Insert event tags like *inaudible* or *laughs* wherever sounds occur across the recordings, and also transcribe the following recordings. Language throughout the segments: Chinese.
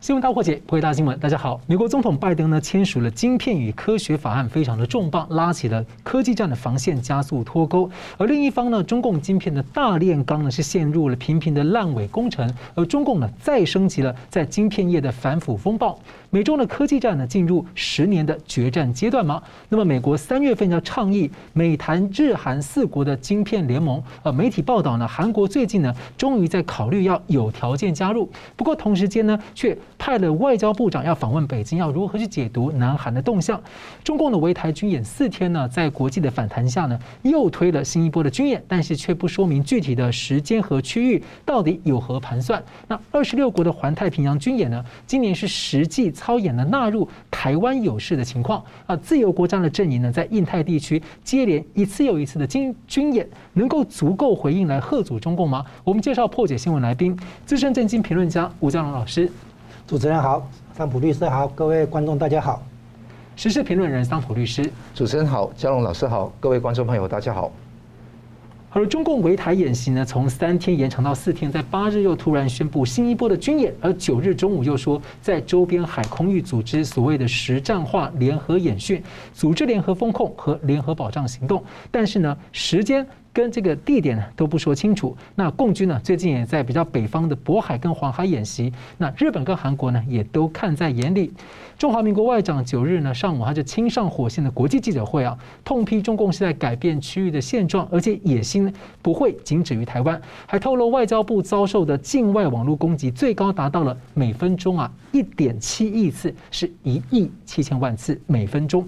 新闻大破解，破解大新闻。大家好，美国总统拜登呢签署了晶片与科学法案，非常的重磅，拉起了科技战的防线，加速脱钩。而另一方呢，中共晶片的大炼钢呢是陷入了频频的烂尾工程，而中共呢再升级了在晶片业的反腐风暴。美中的科技战呢进入十年的决战阶段吗？那么美国三月份要倡议美韩日韩四国的晶片联盟。呃，媒体报道呢，韩国最近呢终于在考虑要有条件加入，不过同时间呢却。派了外交部长要访问北京，要如何去解读南韩的动向？中共的围台军演四天呢，在国际的反弹下呢，又推了新一波的军演，但是却不说明具体的时间和区域到底有何盘算。那二十六国的环太平洋军演呢，今年是实际操演了纳入台湾有事的情况啊。自由国家的阵营呢，在印太地区接连一次又一次的军军演，能够足够回应来吓阻中共吗？我们介绍破解新闻来宾，资深政经评论家吴江龙老师。主持人好，桑普律师好，各位观众大家好。时事评论人桑普律师，主持人好，嘉龙老师好，各位观众朋友大家好。好了，中共围台演习呢，从三天延长到四天，在八日又突然宣布新一波的军演，而九日中午又说在周边海空域组织所谓的实战化联合演训，组织联合风控和联合保障行动，但是呢，时间。跟这个地点呢都不说清楚。那共军呢最近也在比较北方的渤海跟黄海演习。那日本跟韩国呢也都看在眼里。中华民国外长九日呢上午他就亲上火线的国际记者会啊，痛批中共是在改变区域的现状，而且野心不会仅止于台湾。还透露外交部遭受的境外网络攻击最高达到了每分钟啊一点七亿次，是一亿七千万次每分钟。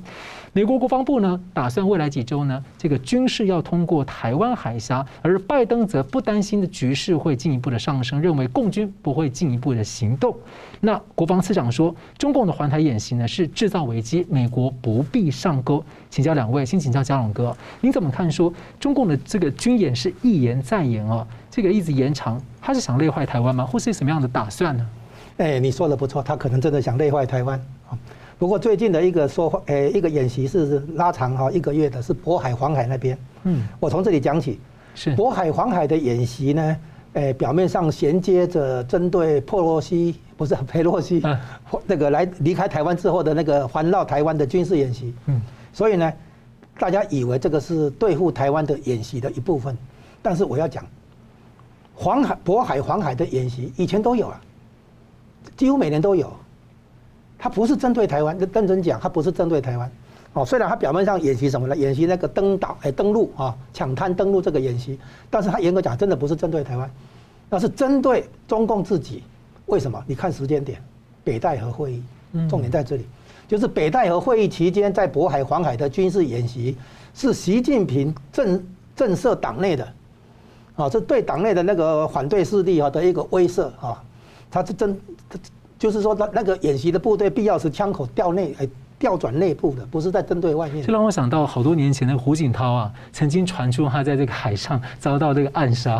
美国国防部呢，打算未来几周呢，这个军事要通过台湾海峡，而拜登则不担心的局势会进一步的上升，认为共军不会进一步的行动。那国防次长说，中共的环台演习呢是制造危机，美国不必上钩。请教两位，先请教嘉龙哥，您怎么看？说中共的这个军演是一延再延啊，这个一直延长，他是想累坏台湾吗？或是什么样的打算呢？哎，你说的不错，他可能真的想累坏台湾。不过最近的一个说话，诶，一个演习是拉长哈一个月的，是渤海、黄海那边。嗯，我从这里讲起，是渤海、黄海的演习呢，诶，表面上衔接着针对佩洛西，不是 *laughs* 佩洛西，那个来离开台湾之后的那个环绕台湾的军事演习。嗯，所以呢，大家以为这个是对付台湾的演习的一部分，但是我要讲，黄海、渤海、黄海的演习以前都有啊，几乎每年都有。它不是针对台湾，认真讲，他不是针对台湾。哦，虽然他表面上演习什么呢？演习那个登岛、哎登陆啊，抢滩登陆这个演习，但是他严格讲，真的不是针对台湾，那是针对中共自己。为什么？你看时间点，北戴河会议，重点在这里，就是北戴河会议期间，在渤海、黄海的军事演习，是习近平震震慑党内的，啊，这对党内的那个反对势力啊的一个威慑啊，他是真。就是说，那那个演习的部队必要时枪口调内，哎，调转内部的，不是在针对外面。这让我想到好多年前的胡锦涛啊，曾经传出他在这个海上遭到这个暗杀。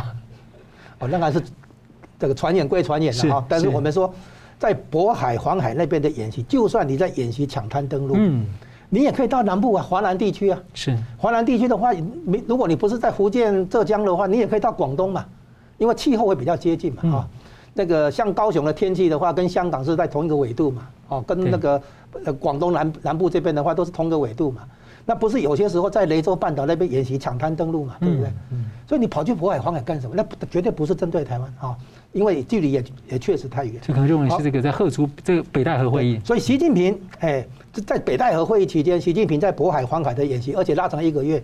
哦，那还是这个传言归传言了哈，但是我们说，在渤海、黄海那边的演习，就算你在演习抢滩登陆，嗯，你也可以到南部啊，华南地区啊。是。华南地区的话，你如果你不是在福建、浙江的话，你也可以到广东嘛，因为气候会比较接近嘛，哈。那个像高雄的天气的话，跟香港是在同一个纬度嘛，哦，跟那个呃广东南南部这边的话都是同一个纬度嘛，那不是有些时候在雷州半岛那边演习抢滩登陆嘛，对不对？所以你跑去渤海、黄海干什么？那绝对不是针对台湾啊，因为距离也也确实太远。就可能认为是这个在贺竹这个北戴河会议。所以习近平哎，在北戴河会议期间，习近平在渤海、黄海的演习，而且拉长一个月。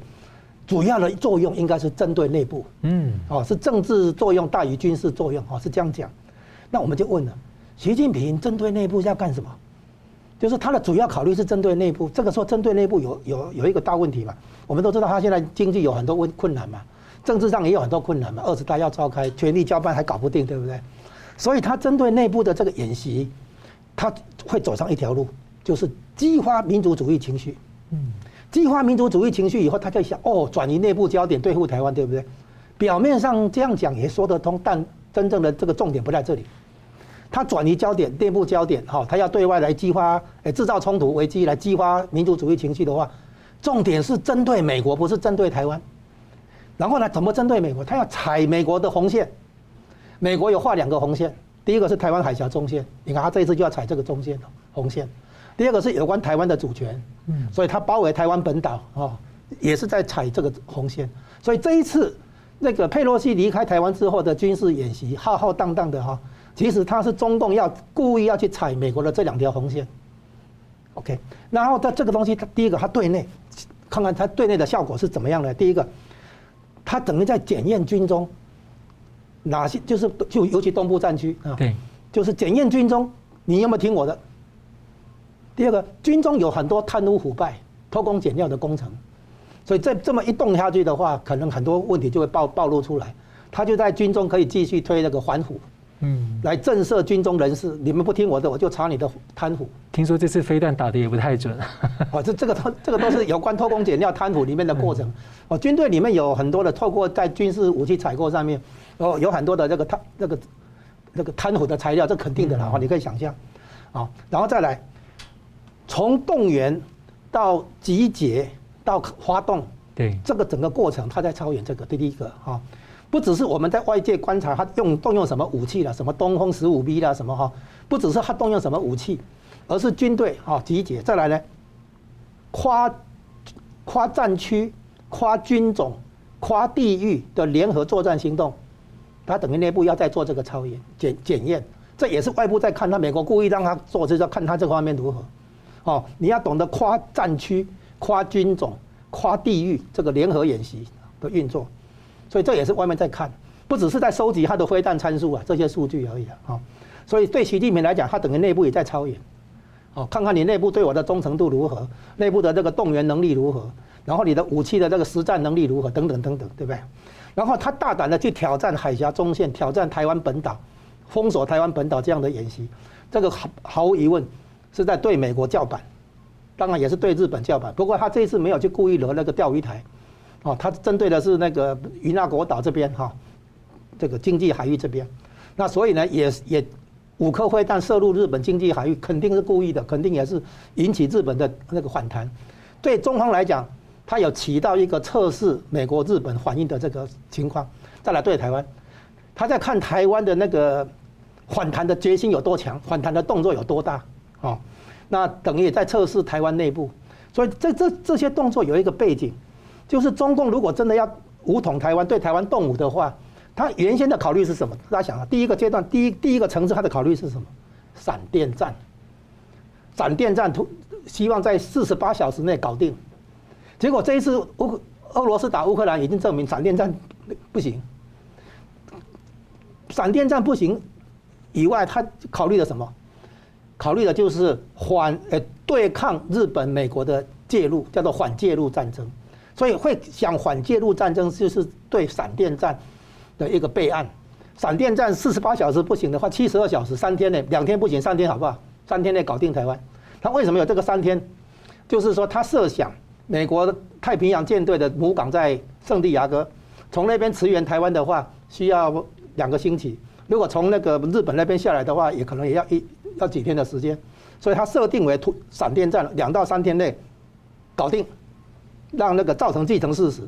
主要的作用应该是针对内部，嗯，哦，是政治作用大于军事作用，哦，是这样讲。那我们就问了，习近平针对内部要干什么？就是他的主要考虑是针对内部。这个时候针对内部有有有一个大问题嘛？我们都知道他现在经济有很多问困难嘛，政治上也有很多困难嘛。二十大要召开，权力交办还搞不定，对不对？所以他针对内部的这个演习，他会走上一条路，就是激发民族主义情绪，嗯。激发民族主义情绪以后，他就想哦，转移内部焦点对付台湾，对不对？表面上这样讲也说得通，但真正的这个重点不在这里。他转移焦点，内部焦点，哈，他要对外来激发，诶，制造冲突危机来激发民族主义情绪的话，重点是针对美国，不是针对台湾。然后呢，怎么针对美国？他要踩美国的红线。美国有画两个红线，第一个是台湾海峡中线，你看他这一次就要踩这个中线红线。第二个是有关台湾的主权，嗯，所以他包围台湾本岛啊，也是在踩这个红线。所以这一次那个佩洛西离开台湾之后的军事演习，浩浩荡荡的哈，其实他是中共要故意要去踩美国的这两条红线。OK，然后他这个东西，他第一个他对内看看他对内的效果是怎么样的。第一个，他等于在检验军中。哪些就是就尤其东部战区啊，对，就是检验军中你有没有听我的。第二个，军中有很多贪污腐败、偷工减料的工程，所以这这么一动下去的话，可能很多问题就会暴暴露出来。他就在军中可以继续推那个反腐。嗯，来震慑军中人士，你们不听我的，我就查你的贪腐。听说这次飞弹打的也不太准。*laughs* 哦，这这个都这个都是有关偷工减料、贪腐里面的过程。哦，军队里面有很多的透过在军事武器采购上面，哦，有很多的这个贪那个那个贪腐的材料，这肯定的啦。哈，你可以想象。啊，然后再来，从动员到集结到发动，对这个整个过程，他在超演这个，第一个哈。不只是我们在外界观察他用动用什么武器了，什么东风十五 B 啦，什么哈，不只是他动用什么武器，而是军队啊集结。再来呢，跨跨战区、跨军种、跨地域的联合作战行动，他等于内部要再做这个超演检检验，这也是外部在看他，美国故意让他做，就是要看他这方面如何。哦，你要懂得跨战区、跨军种、跨地域这个联合演习的运作。所以这也是外面在看，不只是在收集它的飞弹参数啊，这些数据而已啊。所以对习近平来讲，他等于内部也在操演，哦，看看你内部对我的忠诚度如何，内部的这个动员能力如何，然后你的武器的这个实战能力如何，等等等等，对不对？然后他大胆的去挑战海峡中线，挑战台湾本岛，封锁台湾本岛这样的演习，这个毫毫无疑问是在对美国叫板，当然也是对日本叫板。不过他这一次没有去故意惹那个钓鱼台。哦，他针对的是那个与那国岛这边哈，这个经济海域这边，那所以呢，也也五颗飞弹射入日本经济海域，肯定是故意的，肯定也是引起日本的那个反弹。对中方来讲，他有起到一个测试美国、日本反应的这个情况。再来对台湾，他在看台湾的那个反弹的决心有多强，反弹的动作有多大。哦，那等于也在测试台湾内部。所以这这这些动作有一个背景。就是中共如果真的要武统台湾，对台湾动武的话，他原先的考虑是什么？大家想啊，第一个阶段，第一第一个层次，他的考虑是什么？闪电战，闪电战，突希望在四十八小时内搞定。结果这一次乌俄罗斯打乌克兰已经证明闪电战不行。闪电战不行以外，他考虑了什么？考虑的就是缓呃对抗日本、美国的介入，叫做缓介入战争。所以会想缓介入战争，就是对闪电战的一个备案。闪电战四十八小时不行的话，七十二小时三天内，两天不行，三天好不好？三天内搞定台湾。他为什么有这个三天？就是说他设想美国太平洋舰队的母港在圣地亚哥，从那边驰援台湾的话，需要两个星期。如果从那个日本那边下来的话，也可能也要一要几天的时间。所以他设定为突闪电战，两到三天内搞定。让那个造成既成事实，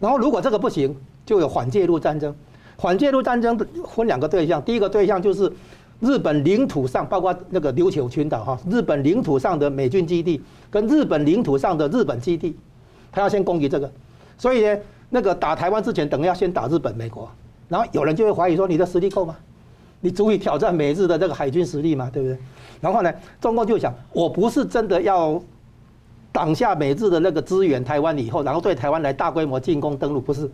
然后如果这个不行，就有反介入战争。反介入战争分两个对象，第一个对象就是日本领土上，包括那个琉球群岛哈，日本领土上的美军基地跟日本领土上的日本基地，他要先攻击这个。所以呢，那个打台湾之前，等于要先打日本、美国。然后有人就会怀疑说，你的实力够吗？你足以挑战美日的这个海军实力嘛？对不对？然后呢，中共就想，我不是真的要。挡下美日的那个支援台湾以后，然后对台湾来大规模进攻登陆，不是，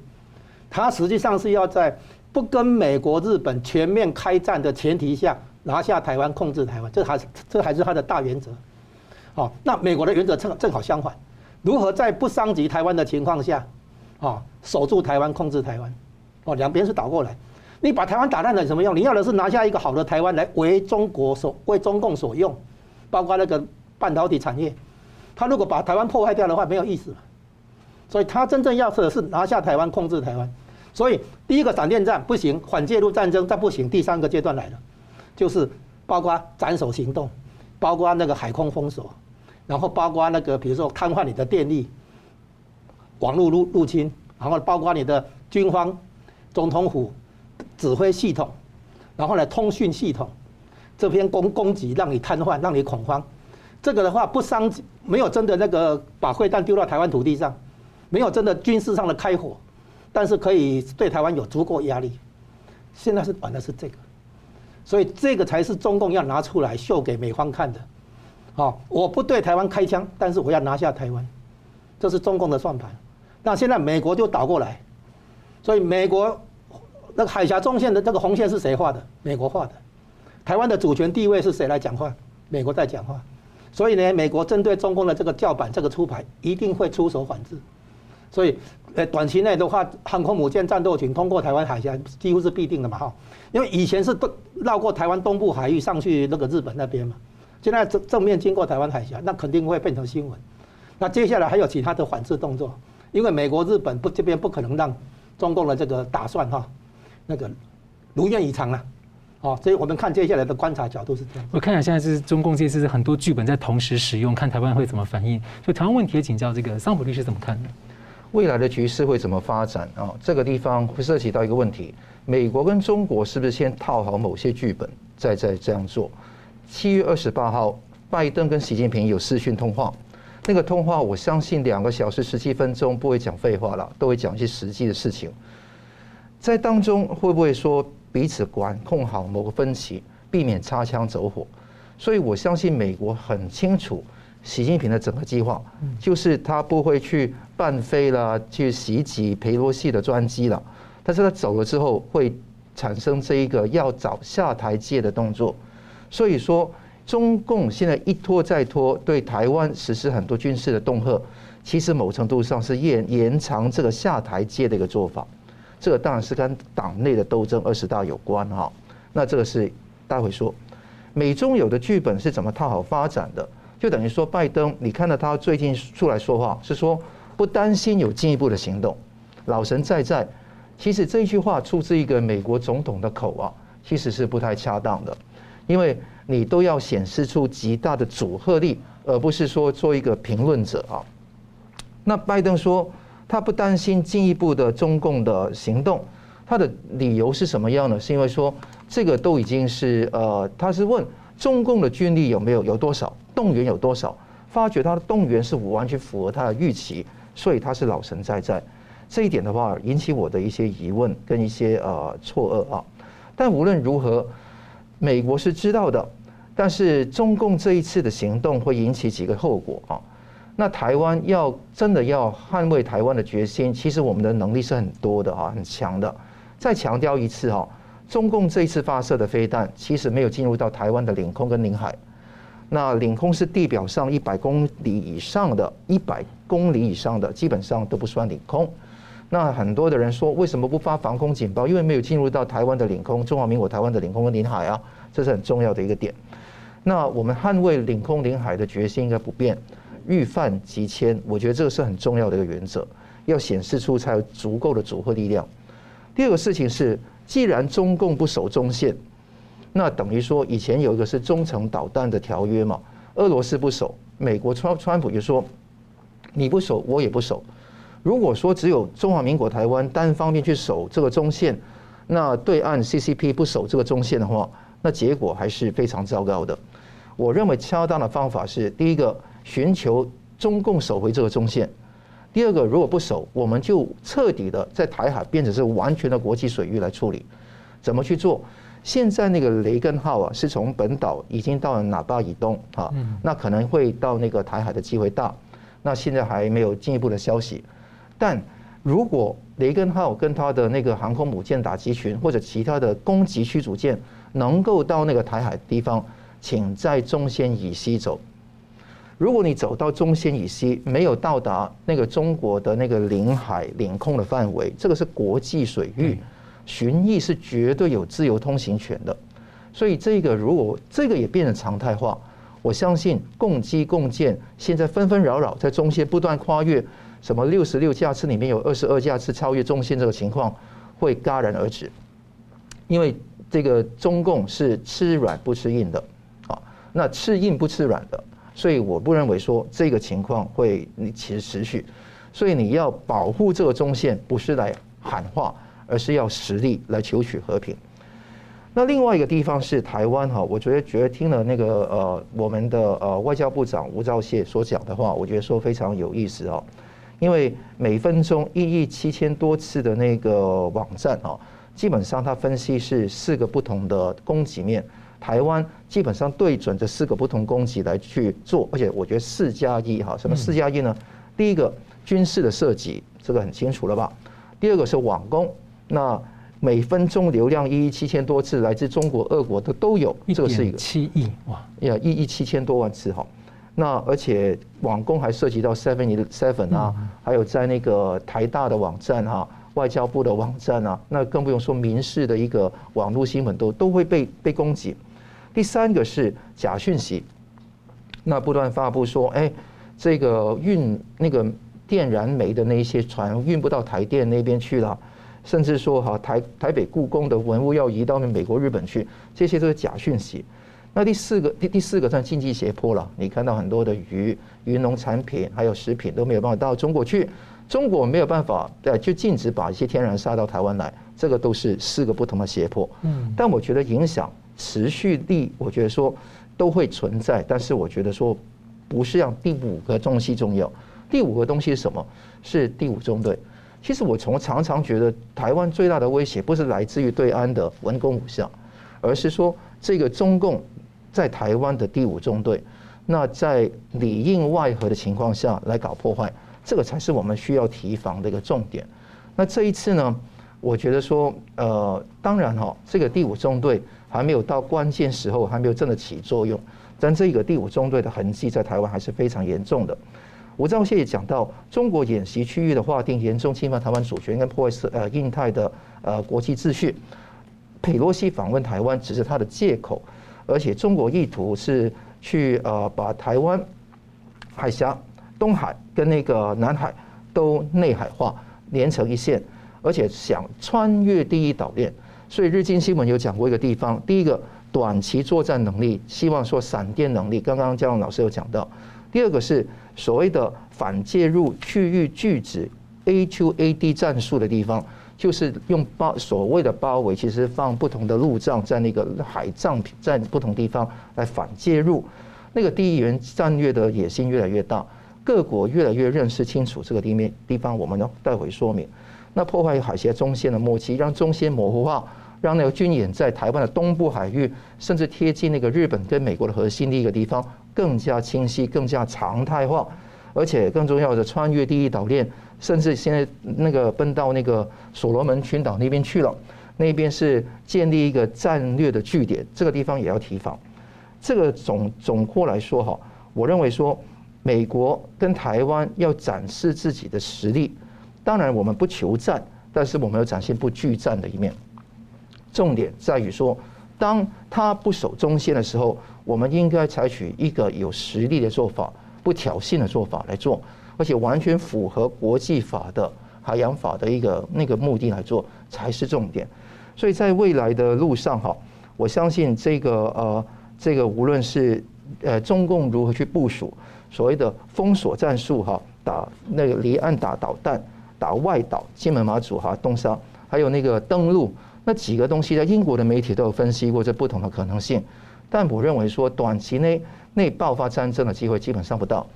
他实际上是要在不跟美国、日本全面开战的前提下拿下台湾、控制台湾，这还是这还是他的大原则。哦，那美国的原则正正好相反，如何在不伤及台湾的情况下，啊，守住台湾、控制台湾？哦，两边是倒过来，你把台湾打烂了有什么用？你要的是拿下一个好的台湾来为中国所为中共所用，包括那个半导体产业。他如果把台湾破坏掉的话，没有意思。所以他真正要的是拿下台湾，控制台湾。所以第一个闪电战不行，反介入战争再不行，第三个阶段来了，就是包括斩首行动，包括那个海空封锁，然后包括那个比如说瘫痪你的电力、网络入入侵，然后包括你的军方、总统府指挥系统，然后呢，通讯系统这边攻攻击，让你瘫痪，让你恐慌。这个的话不伤，没有真的那个把飞弹丢到台湾土地上，没有真的军事上的开火，但是可以对台湾有足够压力。现在是玩的是这个，所以这个才是中共要拿出来秀给美方看的。好，我不对台湾开枪，但是我要拿下台湾，这是中共的算盘。那现在美国就倒过来，所以美国那个海峡中线的这个红线是谁画的？美国画的。台湾的主权地位是谁来讲话？美国在讲话。所以呢，美国针对中共的这个叫板、这个出牌，一定会出手反制。所以，呃，短期内的话，航空母舰战斗群通过台湾海峡几乎是必定的嘛，哈。因为以前是都绕过台湾东部海域上去那个日本那边嘛，现在正正面经过台湾海峡，那肯定会变成新闻。那接下来还有其他的反制动作，因为美国、日本不这边不可能让中共的这个打算哈，那个如愿以偿了。哦，所以我们看接下来的观察角度是这样。我看一下，现在是中共这次是很多剧本在同时使用，看台湾会怎么反应。就台湾问题也请教这个桑普律师怎么看呢？未来的局势会怎么发展啊？这个地方会涉及到一个问题：美国跟中国是不是先套好某些剧本，再再这样做？七月二十八号，拜登跟习近平有视讯通话，那个通话我相信两个小时十七分钟不会讲废话了，都会讲一些实际的事情。在当中会不会说？彼此管控好某个分歧，避免擦枪走火。所以我相信美国很清楚习近平的整个计划，就是他不会去伴飞了，去袭击佩洛西的专机了。但是他走了之后，会产生这一个要找下台阶的动作。所以说，中共现在一拖再拖，对台湾实施很多军事的恫吓，其实某程度上是延延长这个下台阶的一个做法。这个当然是跟党内的斗争二十大有关哈，那这个是待会说。美中有的剧本是怎么套好发展的？就等于说拜登，你看到他最近出来说话，是说不担心有进一步的行动，老神在在。其实这句话出自一个美国总统的口啊，其实是不太恰当的，因为你都要显示出极大的阻吓力，而不是说做一个评论者啊。那拜登说。他不担心进一步的中共的行动，他的理由是什么样呢？是因为说这个都已经是呃，他是问中共的军力有没有有多少动员有多少，发觉他的动员是完全符合他的预期，所以他是老神在在。这一点的话引起我的一些疑问跟一些呃错愕啊。但无论如何，美国是知道的，但是中共这一次的行动会引起几个后果啊。那台湾要真的要捍卫台湾的决心，其实我们的能力是很多的哈，很强的。再强调一次哈，中共这一次发射的飞弹，其实没有进入到台湾的领空跟领海。那领空是地表上一百公里以上的，一百公里以上的基本上都不算领空。那很多的人说，为什么不发防空警报？因为没有进入到台湾的领空，中华民国台湾的领空跟领海啊，这是很重要的一个点。那我们捍卫领空领海的决心应该不变。预犯即迁，我觉得这个是很重要的一个原则，要显示出才有足够的组合力量。第二个事情是，既然中共不守中线，那等于说以前有一个是中程导弹的条约嘛，俄罗斯不守，美国川川普就说你不守，我也不守。如果说只有中华民国台湾单方面去守这个中线，那对岸 CCP 不守这个中线的话，那结果还是非常糟糕的。我认为恰当的方法是第一个。寻求中共守回这个中线。第二个，如果不守，我们就彻底的在台海变成是完全的国际水域来处理。怎么去做？现在那个雷根号啊，是从本岛已经到了喇叭以东啊，那可能会到那个台海的机会大。那现在还没有进一步的消息。但如果雷根号跟他的那个航空母舰打击群或者其他的攻击驱逐舰能够到那个台海地方，请在中线以西走。如果你走到中线以西，没有到达那个中国的那个领海领空的范围，这个是国际水域，巡弋是绝对有自由通行权的。所以这个如果这个也变成常态化，我相信共机共建现在纷纷扰扰在中线不断跨越，什么六十六架次里面有二十二架次超越中线这个情况会戛然而止，因为这个中共是吃软不吃硬的啊，那吃硬不吃软的。所以我不认为说这个情况会你其实持续，所以你要保护这个中线，不是来喊话，而是要实力来求取和平。那另外一个地方是台湾哈，我觉得觉得听了那个呃我们的呃外交部长吴钊燮所讲的话，我觉得说非常有意思哦。因为每分钟一亿七千多次的那个网站啊，基本上它分析是四个不同的供给面，台湾基本上对准这四个不同攻击来去做，而且我觉得四加一哈，什么四加一呢？第一个军事的涉及，这个很清楚了吧？第二个是网攻，那每分钟流量一亿七千多次，来自中国、俄国的都有，这个是一个七亿哇，呀，一亿七千多万次哈。那而且网攻还涉及到 Seven Eleven 啊，还有在那个台大的网站啊，外交部的网站啊，那更不用说民事的一个网络新闻都都会被被攻击。第三个是假讯息，那不断发布说，哎，这个运那个电燃煤的那一些船运不到台电那边去了，甚至说哈台台北故宫的文物要移到美国日本去，这些都是假讯息。那第四个第第四个算经济胁迫了，你看到很多的鱼、鱼农产品还有食品都没有办法到中国去，中国没有办法对就禁止把一些天然砂到台湾来，这个都是四个不同的胁迫。嗯，但我觉得影响持续力，我觉得说都会存在，但是我觉得说不是让第五个东西重要。第五个东西是什么？是第五中队。其实我从常常觉得台湾最大的威胁不是来自于对岸的文攻武吓，而是说这个中共。在台湾的第五中队，那在里应外合的情况下来搞破坏，这个才是我们需要提防的一个重点。那这一次呢，我觉得说，呃，当然哈，这个第五中队还没有到关键时候，还没有真的起作用，但这个第五中队的痕迹在台湾还是非常严重的。吴钊燮也讲到，中国演习区域的划定严重侵犯台湾主权跟破坏呃印太的呃国际秩序。佩洛西访问台湾只是他的借口。而且中国意图是去呃把台湾海峡、东海跟那个南海都内海化，连成一线，而且想穿越第一岛链。所以日经新闻有讲过一个地方，第一个短期作战能力，希望说闪电能力。刚刚嘉龙老师有讲到，第二个是所谓的反介入区域拒止 A to A D 战术的地方。就是用包所谓的包围，其实放不同的路障在那个海障在不同地方来反介入，那个第一元战略的野心越来越大，各国越来越认识清楚这个地面地方，我们要带回说明。那破坏海峡中线的默契，让中线模糊化，让那个军演在台湾的东部海域，甚至贴近那个日本跟美国的核心的一个地方，更加清晰，更加常态化，而且更重要的穿越第一岛链。甚至现在那个奔到那个所罗门群岛那边去了，那边是建立一个战略的据点，这个地方也要提防。这个总总括来说哈，我认为说美国跟台湾要展示自己的实力，当然我们不求战，但是我们要展现不惧战的一面。重点在于说，当他不守中线的时候，我们应该采取一个有实力的做法，不挑衅的做法来做。而且完全符合国际法的海洋法的一个那个目的来做才是重点，所以在未来的路上哈，我相信这个呃这个无论是呃中共如何去部署所谓的封锁战术哈，打那个离岸打导弹、打外岛、金门马祖哈、东沙，还有那个登陆那几个东西，在英国的媒体都有分析过这不同的可能性，但我认为说短期内内爆发战争的机会基本上不到。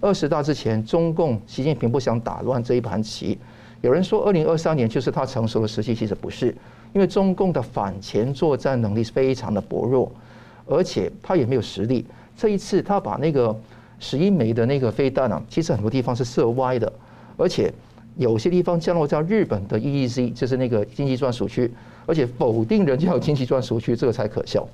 二十大之前，中共习近平不想打乱这一盘棋。有人说，二零二三年就是他成熟的时期，其实不是，因为中共的反潜作战能力是非常的薄弱，而且他也没有实力。这一次，他把那个十一枚的那个飞弹啊，其实很多地方是射歪的，而且有些地方降落在日本的 EEZ，就是那个经济专属区，而且否定人家有经济专属区，这个才可笑。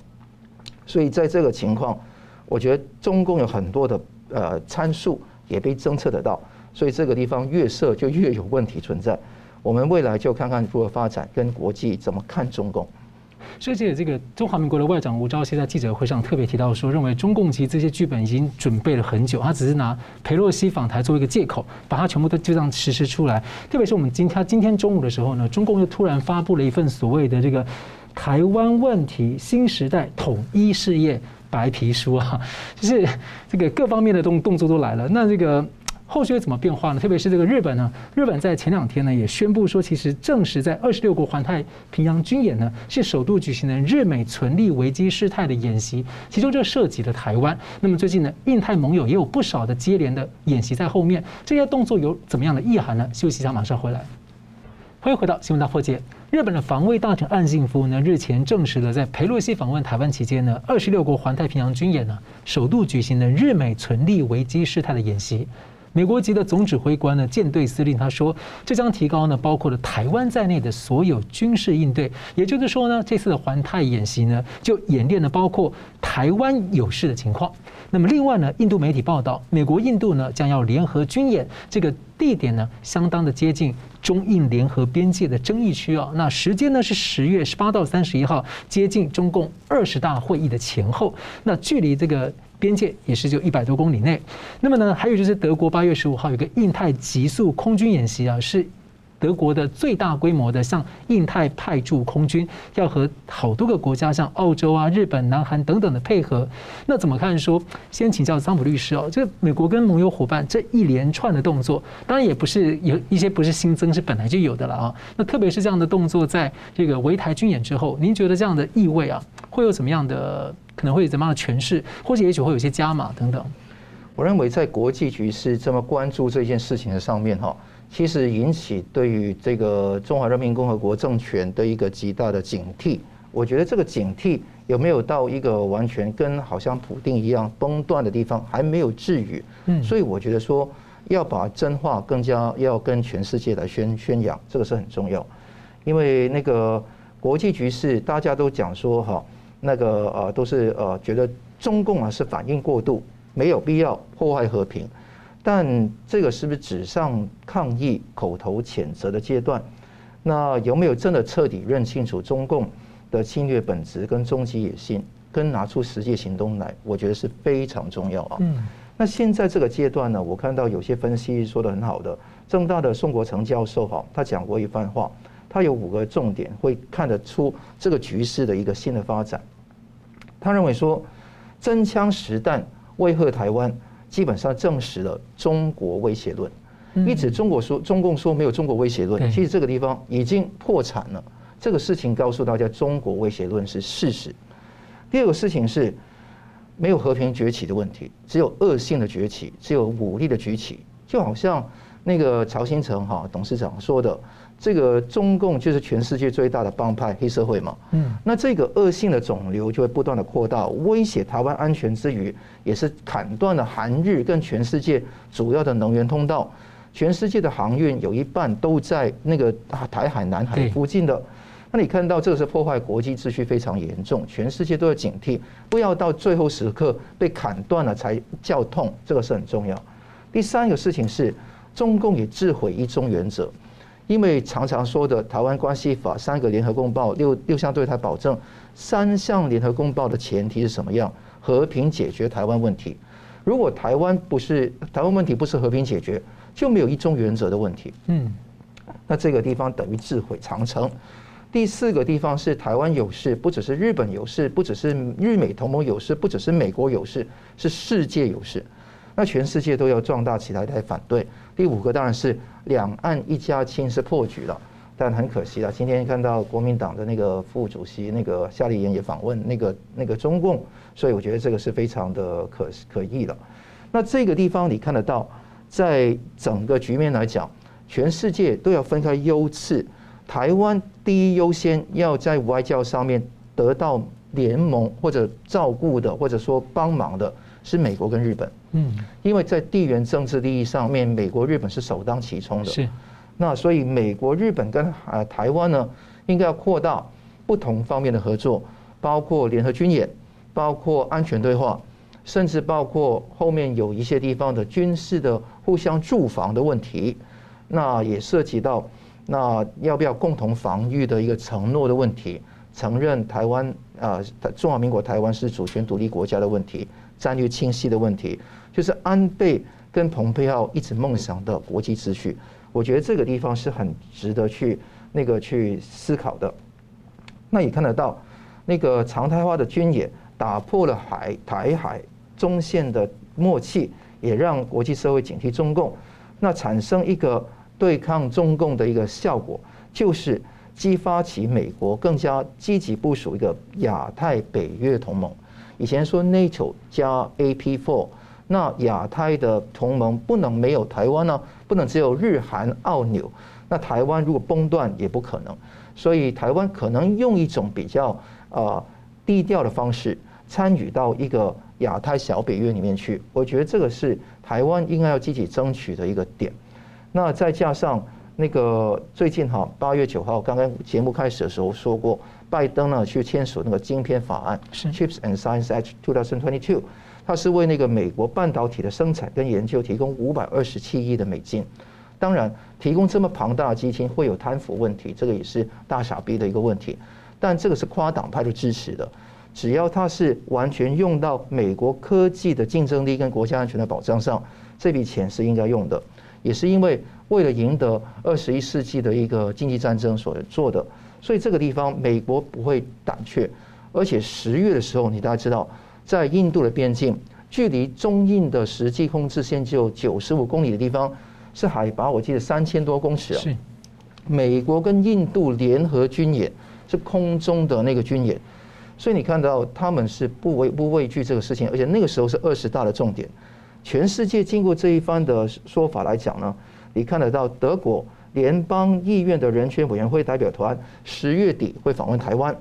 所以在这个情况，我觉得中共有很多的。呃，参数也被侦测得到，所以这个地方越设就越有问题存在。我们未来就看看如何发展，跟国际怎么看中共。所以，这个这个中华民国的外长吴钊燮在记者会上特别提到说，认为中共其实这些剧本已经准备了很久，他只是拿裴洛西访台做一个借口，把它全部都就这样实施出来。特别是我们今天今天中午的时候呢，中共又突然发布了一份所谓的这个台湾问题新时代统一事业。白皮书啊，*laughs* 就是这个各方面的动动作都来了。那这个后续会怎么变化呢？特别是这个日本呢？日本在前两天呢也宣布说，其实证实在二十六国环太平洋军演呢是首度举行的日美存立危机事态的演习，其中就涉及了台湾。那么最近呢，印太盟友也有不少的接连的演习在后面，这些动作有怎么样的意涵呢？休息一下，马上回来。欢迎回到新闻大破解。日本的防卫大臣岸信夫呢日前证实了，在裴洛西访问台湾期间呢，二十六国环太平洋军演呢首度举行了日美存立危机事态的演习。美国籍的总指挥官呢，舰队司令他说，这将提高呢，包括了台湾在内的所有军事应对。也就是说呢，这次的环太演习呢，就演练了包括台湾有事的情况。那么另外呢，印度媒体报道，美国印度呢将要联合军演，这个地点呢相当的接近中印联合边界的争议区啊。那时间呢是十月十八到三十一号，接近中共二十大会议的前后。那距离这个。边界也是就一百多公里内，那么呢，还有就是德国八月十五号有个印太极速空军演习啊，是德国的最大规模的向印太派驻空军，要和好多个国家，像澳洲啊、日本、南韩等等的配合。那怎么看？说先请教桑普律师哦，这个美国跟盟友伙伴这一连串的动作，当然也不是有一些不是新增，是本来就有的了啊。那特别是这样的动作，在这个围台军演之后，您觉得这样的意味啊，会有怎么样的？可能会有怎么样的诠释，或者也许会有些加码等等。我认为在国际局势这么关注这件事情的上面哈，其实引起对于这个中华人民共和国政权的一个极大的警惕。我觉得这个警惕有没有到一个完全跟好像普定一样崩断的地方，还没有至于。嗯，所以我觉得说要把真话更加要跟全世界来宣宣扬，这个是很重要。因为那个国际局势大家都讲说哈。那个呃，都是呃，觉得中共啊是反应过度，没有必要破坏和平。但这个是不是纸上抗议、口头谴责的阶段？那有没有真的彻底认清楚中共的侵略本质跟终极野心，跟拿出实际行动来？我觉得是非常重要啊。嗯。那现在这个阶段呢，我看到有些分析说的很好的，正大的宋国成教授哈，他讲过一番话，他有五个重点，会看得出这个局势的一个新的发展。他认为说，真枪实弹威吓台湾，基本上证实了中国威胁论。一直中国说中共说没有中国威胁论，其实这个地方已经破产了。这个事情告诉大家，中国威胁论是事实。第二个事情是，没有和平崛起的问题，只有恶性的崛起，只有武力的崛起，就好像那个曹新成哈董事长说的。这个中共就是全世界最大的帮派黑社会嘛，嗯，那这个恶性的肿瘤就会不断的扩大，威胁台湾安全之余，也是砍断了韩日跟全世界主要的能源通道，全世界的航运有一半都在那个台海、南海附近的，那你看到这个是破坏国际秩序非常严重，全世界都要警惕，不要到最后时刻被砍断了才叫痛，这个是很重要。第三个事情是，中共也自毁一中原则。因为常常说的《台湾关系法》三个联合公报、六六项对台保证，三项联合公报的前提是什么样？和平解决台湾问题。如果台湾不是台湾问题不是和平解决，就没有一中原则的问题。嗯，那这个地方等于自毁长城。第四个地方是台湾有事，不只是日本有事，不只是日美同盟有事，不只是美国有事，是世界有事。那全世界都要壮大起来来反对。第五个当然是两岸一家亲是破局了，但很可惜了。今天看到国民党的那个副主席那个夏立言也访问那个那个中共，所以我觉得这个是非常的可可疑了。那这个地方你看得到，在整个局面来讲，全世界都要分开优次，台湾第一优先要在外交上面得到联盟或者照顾的，或者说帮忙的。是美国跟日本，嗯，因为在地缘政治利益上面，美国、日本是首当其冲的。是，那所以美国、日本跟啊台湾呢，应该要扩大不同方面的合作，包括联合军演，包括安全对话，甚至包括后面有一些地方的军事的互相驻防的问题，那也涉及到那要不要共同防御的一个承诺的问题，承认台湾啊中华民国台湾是主权独立国家的问题。战略清晰的问题，就是安倍跟蓬佩奥一直梦想的国际秩序。我觉得这个地方是很值得去那个去思考的。那也看得到，那个常态化的军演打破了海台海中线的默契，也让国际社会警惕中共，那产生一个对抗中共的一个效果，就是激发起美国更加积极部署一个亚太北约同盟。以前说 NATO 加 AP Four 那亚太的同盟不能没有台湾呢，不能只有日韩澳纽，那台湾如果崩断也不可能，所以台湾可能用一种比较呃低调的方式参与到一个亚太小北约里面去，我觉得这个是台湾应该要积极争取的一个点。那再加上那个最近哈八月九号刚刚节目开始的时候说过。拜登呢去签署那个晶片法案，Chips and Science Act 2022，它是为那个美国半导体的生产跟研究提供五百二十七亿的美金。当然，提供这么庞大的基金会有贪腐问题，这个也是大傻逼的一个问题。但这个是跨党派的支持的，只要它是完全用到美国科技的竞争力跟国家安全的保障上，这笔钱是应该用的。也是因为为了赢得二十一世纪的一个经济战争所做的。所以这个地方，美国不会胆怯，而且十月的时候，你大家知道，在印度的边境，距离中印的实际控制线就九十五公里的地方，是海拔我记得三千多公尺啊。是。美国跟印度联合军演，是空中的那个军演，所以你看到他们是不畏不畏惧这个事情，而且那个时候是二十大的重点。全世界经过这一番的说法来讲呢，你看得到德国。联邦议院的人权委员会代表团十月底会访问台湾，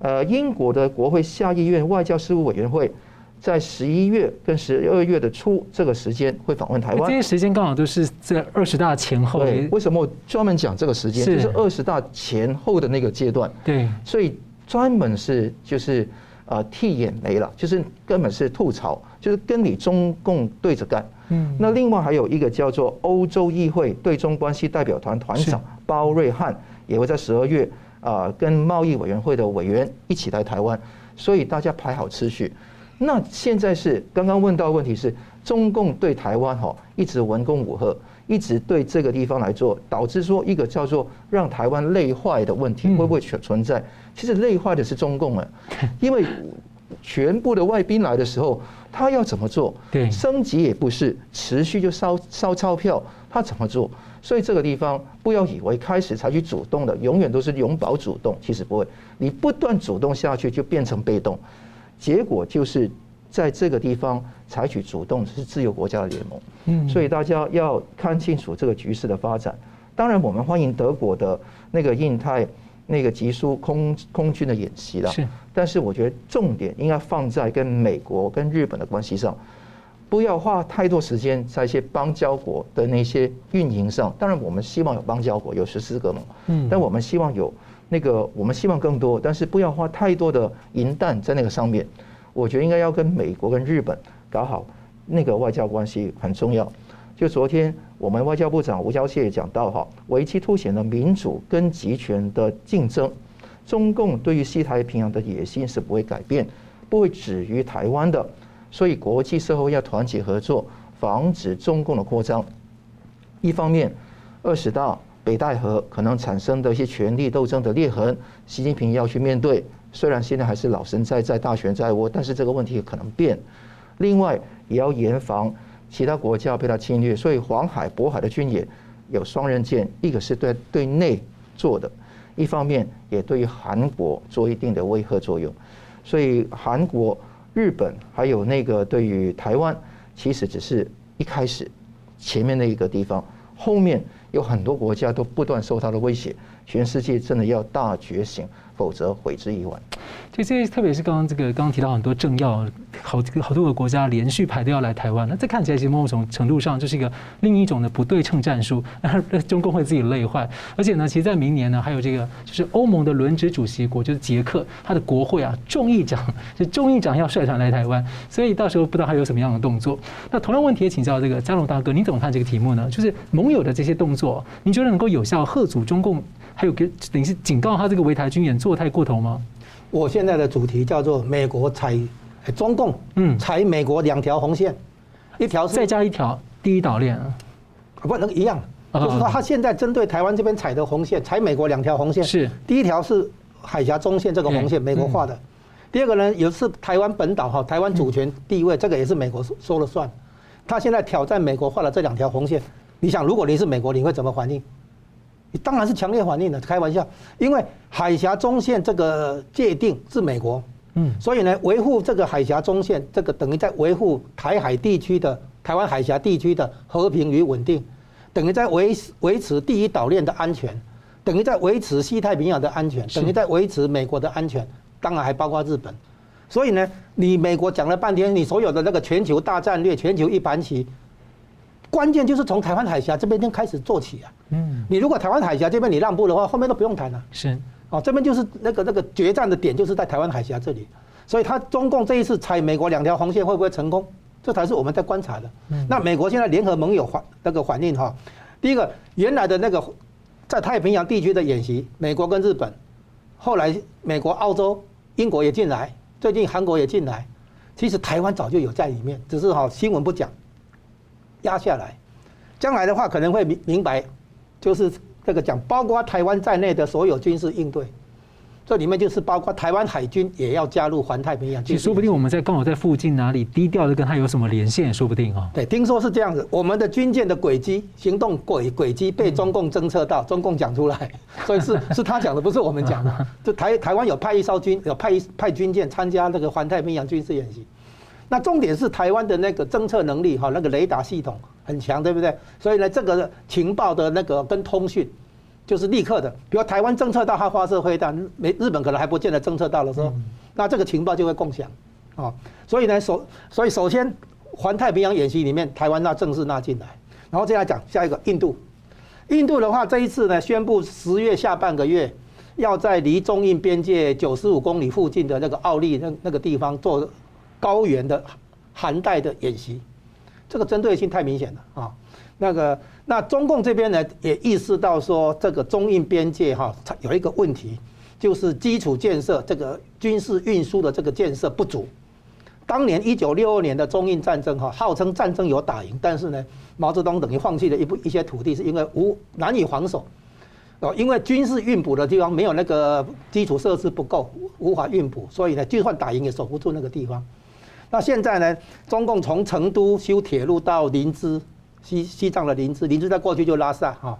呃，英国的国会下议院外交事务委员会在十一月跟十二月的初这个时间会访问台湾。这些时间刚好都是在二十大前后。对，为什么我专门讲这个时间？就是二十大前后的那个阶段。对，所以专门是就是呃替眼眉了，就是根本是吐槽，就是跟你中共对着干。嗯，那另外还有一个叫做欧洲议会对中关系代表团团长包瑞汉，也会在十二月啊跟贸易委员会的委员一起来台湾，所以大家排好次序。那现在是刚刚问到的问题是，中共对台湾哈一直文攻武吓，一直对这个地方来做，导致说一个叫做让台湾累坏的问题会不会存存在？其实累坏的是中共啊，*laughs* 因为全部的外宾来的时候。他要怎么做？对，升级也不是，持续就烧烧钞票，他怎么做？所以这个地方不要以为开始采取主动的，永远都是永保主动，其实不会。你不断主动下去，就变成被动，结果就是在这个地方采取主动是自由国家的联盟。嗯，所以大家要看清楚这个局势的发展。当然，我们欢迎德国的那个印太。那个急速空空军的演习了，是，但是我觉得重点应该放在跟美国跟日本的关系上，不要花太多时间在一些邦交国的那些运营上。当然，我们希望有邦交国，有十四个嘛，嗯，但我们希望有那个，我们希望更多，但是不要花太多的银弹在那个上面。我觉得应该要跟美国跟日本搞好那个外交关系很重要。就昨天，我们外交部长吴钊燮也讲到哈，危机凸显了民主跟集权的竞争。中共对于西太平洋的野心是不会改变，不会止于台湾的。所以国际社会要团结合作，防止中共的扩张。一方面，二十大北戴河可能产生的一些权力斗争的裂痕，习近平要去面对。虽然现在还是老神在在，大权在握，但是这个问题可能变。另外，也要严防。其他国家被他侵略，所以黄海、渤海的军演有双刃剑，一个是对对内做的，一方面也对于韩国做一定的威慑作用。所以韩国、日本还有那个对于台湾，其实只是一开始前面那一个地方，后面有很多国家都不断受他的威胁，全世界真的要大觉醒。否则悔之已晚。就这些，特别是刚刚这个刚刚提到很多政要，好好多个国家连续排队要来台湾，那这看起来其实某种程度上就是一个另一种的不对称战术，中共会自己累坏。而且呢，其实，在明年呢，还有这个就是欧盟的轮值主席国就是捷克，他的国会啊众议长就众议长要率团来台湾，所以到时候不知道他有什么样的动作。那同样问题也请教这个佳龙大哥，你怎么看这个题目呢？就是盟友的这些动作，你觉得能够有效吓阻中共？还有给等于是警告他这个围台军演做太过头吗？我现在的主题叫做美国踩中共，嗯，踩美国两条红线，一条是再加一条第一岛链，不能一样，就是说他现在针对台湾这边踩的红线，踩美国两条红线，是第一条是海峡中线这个红线，美国画的，第二个呢也是台湾本岛哈，台湾主权地位这个也是美国说了算。他现在挑战美国画了这两条红线，你想，如果你是美国，你会怎么反应？你当然是强烈反应的，开玩笑，因为海峡中线这个界定是美国，嗯，所以呢，维护这个海峡中线，这个等于在维护台海地区的台湾海峡地区的和平与稳定，等于在维维持第一岛链的安全，等于在维持西太平洋的安全，等于在维持美国的安全，当然还包括日本。所以呢，你美国讲了半天，你所有的那个全球大战略、全球一盘棋。关键就是从台湾海峡这边先开始做起啊！嗯，你如果台湾海峡这边你让步的话，后面都不用谈了。是，哦，这边就是那个那个决战的点，就是在台湾海峡这里。所以，他中共这一次踩美国两条红线会不会成功？这才是我们在观察的。那美国现在联合盟友反那个反应哈，第一个原来的那个在太平洋地区的演习，美国跟日本，后来美国、澳洲、英国也进来，最近韩国也进来。其实台湾早就有在里面，只是哈新闻不讲。压下来，将来的话可能会明明白，就是这个讲，包括台湾在内的所有军事应对，这里面就是包括台湾海军也要加入环太平洋。其实说不定我们在刚好在附近哪里低调的跟他有什么连线，说不定哦。对，听说是这样子，我们的军舰的轨迹、行动轨轨迹被中共侦测到，中共讲出来，*laughs* 所以是是他讲的，不是我们讲的。就台台湾有派一艘军，有派一派军舰参加那个环太平洋军事演习。那重点是台湾的那个侦测能力哈，那个雷达系统很强，对不对？所以呢，这个情报的那个跟通讯，就是立刻的。比如台湾侦测到它发射飞弹，没日本可能还不见得侦测到的时候，那这个情报就会共享，啊，所以呢，首所以首先环太平洋演习里面，台湾那正式纳进来，然后接下来讲下一个印度，印度的话这一次呢，宣布十月下半个月要在离中印边界九十五公里附近的那个奥利那那个地方做。高原的寒带的演习，这个针对性太明显了啊！那个那中共这边呢也意识到说，这个中印边界哈它有一个问题，就是基础建设这个军事运输的这个建设不足。当年一九六二年的中印战争哈，号称战争有打赢，但是呢，毛泽东等于放弃了一部一些土地，是因为无难以防守哦，因为军事运补的地方没有那个基础设施不够，无法运补，所以呢，就算打赢也守不住那个地方。那现在呢？中共从成都修铁路到林芝，西西藏的林芝，林芝在过去就拉萨哈，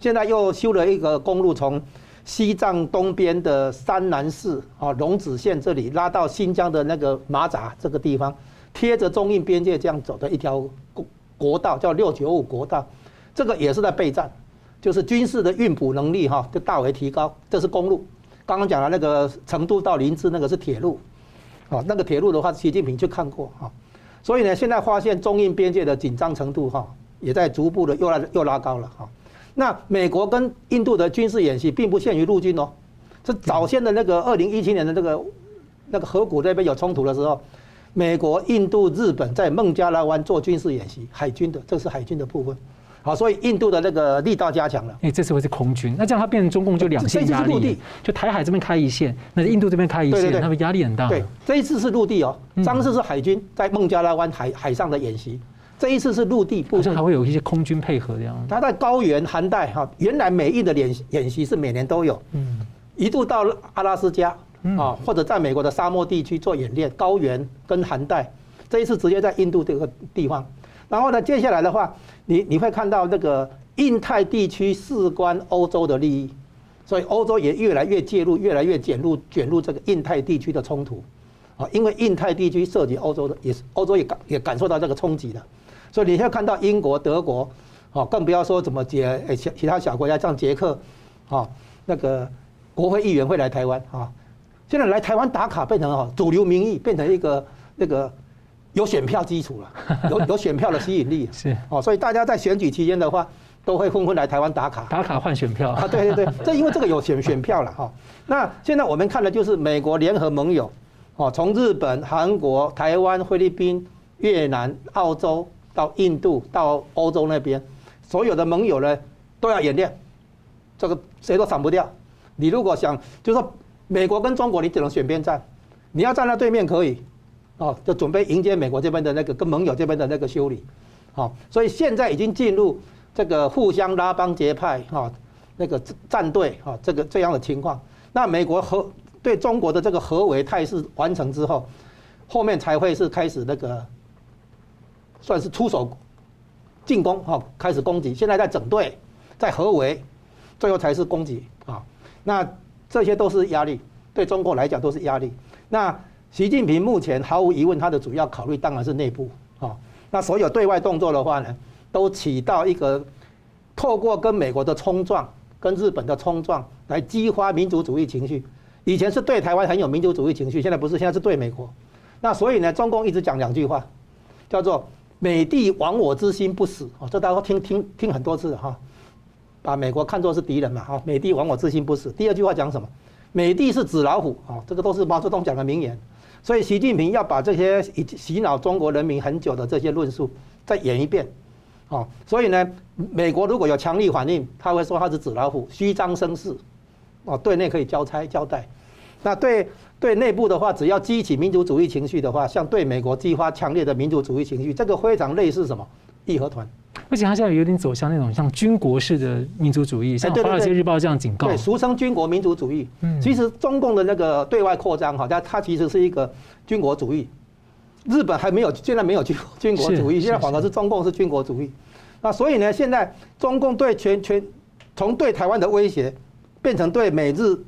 现在又修了一个公路，从西藏东边的山南市啊龙子县这里拉到新疆的那个马扎这个地方，贴着中印边界这样走的一条国国道，叫六九五国道，这个也是在备战，就是军事的运补能力哈就大为提高。这是公路，刚刚讲的那个成都到林芝那个是铁路。哦，那个铁路的话，习近平去看过哈，所以呢，现在发现中印边界的紧张程度哈，也在逐步的又拉又拉高了哈。那美国跟印度的军事演习并不限于陆军哦，这早先的那个二零一七年的那个那个河谷那边有冲突的时候，美国、印度、日本在孟加拉湾做军事演习，海军的，这是海军的部分。好，所以印度的那个力道加强了。哎，这次会是空军，那这样它变成中共就两线压力。就台海这边开一线，那印度这边开一线，他们压力很大。对，这一次是陆地哦，上次是海军在孟加拉湾海海上的演习，这一次是陆地部分，好像还会有一些空军配合这样。它在高原寒带哈，原来美印的演演习是每年都有，嗯，一度到阿拉斯加啊，或者在美国的沙漠地区做演练，高原跟寒带，这一次直接在印度这个地方。然后呢，接下来的话，你你会看到那个印太地区事关欧洲的利益，所以欧洲也越来越介入，越来越卷入卷入这个印太地区的冲突，啊，因为印太地区涉及欧洲的，也是欧洲也感也感受到这个冲击的，所以你现在看到英国、德国，啊，更不要说怎么解诶其其他小国家，像捷克，啊，那个国会议员会来台湾啊，现在来台湾打卡变成啊主流民意，变成一个那个。有选票基础了，*laughs* 有有选票的吸引力是哦，所以大家在选举期间的话，都会纷纷来台湾打卡，打卡换选票啊，对对对，这因为这个有选选票了哈。那现在我们看的就是美国联合盟友，哦，从日本、韩国、台湾、菲律宾、越南、澳洲到印度到欧洲那边，所有的盟友呢都要演练，这个谁都闪不掉。你如果想，就是说美国跟中国，你只能选边站，你要站在对面可以。哦，就准备迎接美国这边的那个跟盟友这边的那个修理，好，所以现在已经进入这个互相拉帮结派哈，那个战队哈，这个这样的情况。那美国和对中国的这个合围态势完成之后，后面才会是开始那个算是出手进攻哈，开始攻击，现在在整队，在合围，最后才是攻击啊。那这些都是压力，对中国来讲都是压力。那习近平目前毫无疑问，他的主要考虑当然是内部啊。那所有对外动作的话呢，都起到一个透过跟美国的冲撞、跟日本的冲撞来激发民族主义情绪。以前是对台湾很有民族主义情绪，现在不是，现在是对美国。那所以呢，中共一直讲两句话，叫做“美帝亡我之心不死”哦，这大家都听听听很多次了哈，把美国看作是敌人嘛哈，“美帝亡我之心不死”。第二句话讲什么？“美帝是纸老虎”啊，这个都是毛泽东讲的名言。所以习近平要把这些洗脑中国人民很久的这些论述再演一遍，哦，所以呢，美国如果有强力反应，他会说他是纸老虎，虚张声势。哦，对内可以交差交代，那对对内部的话，只要激起民族主义情绪的话，像对美国激发强烈的民族主义情绪，这个非常类似什么？义和团，而且他现在有点走向那种像军国式的民族主义，像《华尔街日报》这样警告，对，俗称军国民族主义。嗯，其实中共的那个对外扩张，哈，它它其实是一个军国主义。日本还没有，现在没有军军国主义，现在反而是中共是军国主义。那所以呢，现在中共对全全从对台湾的威胁。变成对美日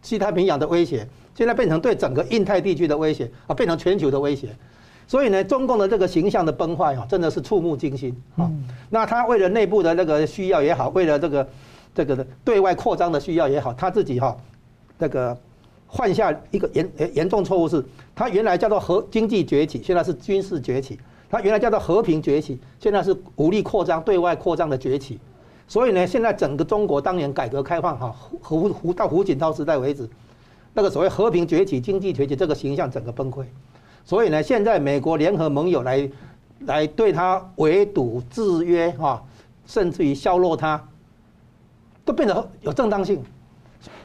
西太平洋的威胁，现在变成对整个印太地区的威胁啊，变成全球的威胁。所以呢，中共的这个形象的崩坏啊，真的是触目惊心啊。那他为了内部的那个需要也好，为了这个这个的对外扩张的需要也好，他自己哈那个犯下一个严严重错误是，他原来叫做和经济崛起，现在是军事崛起；他原来叫做和平崛起，现在是武力扩张、对外扩张的崛起。所以呢，现在整个中国当年改革开放哈，胡胡到胡锦涛时代为止，那个所谓和平崛起、经济崛起这个形象整个崩溃。所以呢，现在美国联合盟友来来对他围堵、制约哈，甚至于削弱他，都变得有正当性。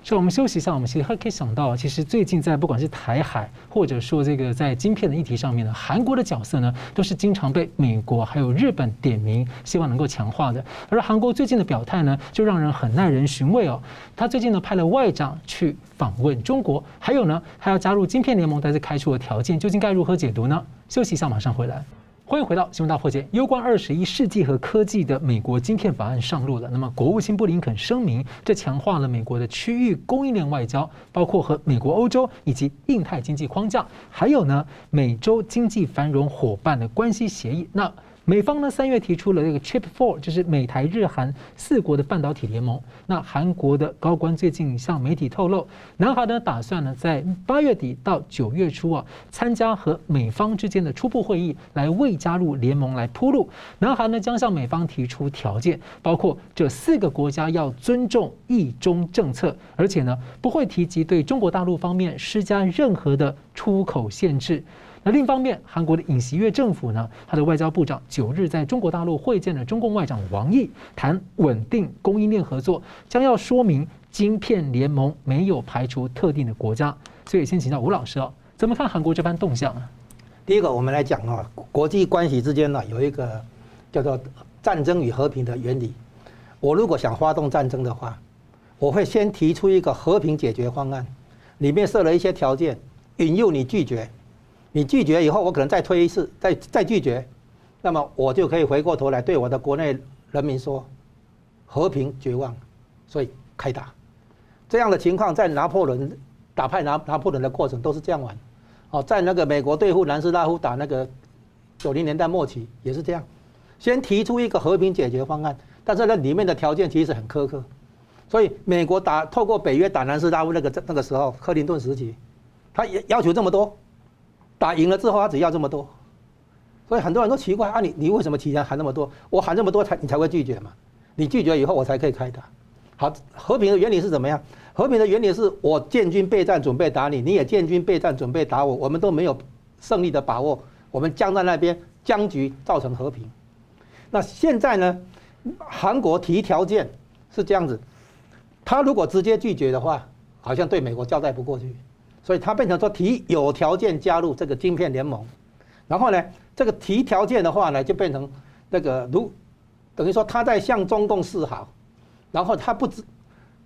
所以我们休息一下，我们其实还可以想到，其实最近在不管是台海，或者说这个在晶片的议题上面呢，韩国的角色呢，都是经常被美国还有日本点名，希望能够强化的。而韩国最近的表态呢，就让人很耐人寻味哦。他最近呢派了外长去访问中国，还有呢还要加入晶片联盟，但是开出的条件究竟该如何解读呢？休息一下，马上回来。欢迎回到新闻大破解。攸关二十一世纪和科技的美国晶片法案上路了。那么，国务卿布林肯声明，这强化了美国的区域供应链外交，包括和美国、欧洲以及印太经济框架，还有呢，美洲经济繁荣伙伴的关系协议。那美方呢，三月提出了这个 Chip Four，就是美台日韩四国的半导体联盟。那韩国的高官最近向媒体透露，南韩呢打算呢在八月底到九月初啊，参加和美方之间的初步会议，来为加入联盟来铺路。南韩呢将向美方提出条件，包括这四个国家要尊重一中政策，而且呢不会提及对中国大陆方面施加任何的出口限制。那另一方面，韩国的尹锡悦政府呢，他的外交部长九日在中国大陆会见了中共外长王毅，谈稳定供应链合作，将要说明晶片联盟没有排除特定的国家。所以先请教吴老师哦，怎么看韩国这番动向呢？第一个，我们来讲啊，国际关系之间呢有一个叫做战争与和平的原理。我如果想发动战争的话，我会先提出一个和平解决方案，里面设了一些条件，引诱你拒绝。你拒绝以后，我可能再推一次，再再拒绝，那么我就可以回过头来对我的国内人民说，和平绝望，所以开打。这样的情况在拿破仑打败拿拿破仑的过程都是这样玩。哦，在那个美国对付南斯拉夫打那个九零年代末期也是这样，先提出一个和平解决方案，但是那里面的条件其实很苛刻。所以美国打透过北约打南斯拉夫那个那个时候，克林顿时期，他也要求这么多。打赢了之后，他只要这么多，所以很多人都奇怪啊，你你为什么提前喊那么多？我喊这么多才你才会拒绝嘛？你拒绝以后，我才可以开打。好，和平的原理是怎么样？和平的原理是我建军备战，准备打你，你也建军备战，准备打我，我们都没有胜利的把握，我们僵在那边僵局，造成和平。那现在呢？韩国提条件是这样子，他如果直接拒绝的话，好像对美国交代不过去。所以他变成说提有条件加入这个晶片联盟，然后呢，这个提条件的话呢，就变成那个如等于说他在向中共示好，然后他不知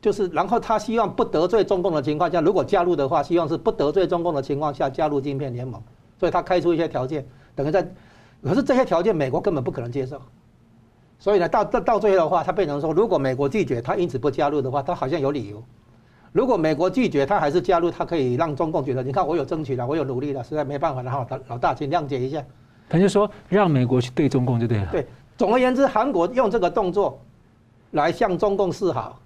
就是然后他希望不得罪中共的情况下，如果加入的话，希望是不得罪中共的情况下加入晶片联盟，所以他开出一些条件，等于在可是这些条件美国根本不可能接受，所以呢，到到到最后的话，他变成说，如果美国拒绝，他因此不加入的话，他好像有理由；如果美国拒绝，他还是加入，他可以让中共觉得，你看我有争取了，我有努力了，实在没办法了哈，老老大请谅解一下。他就说让美国去对中共就对了。对，总而言之，韩国用这个动作来向中共示好，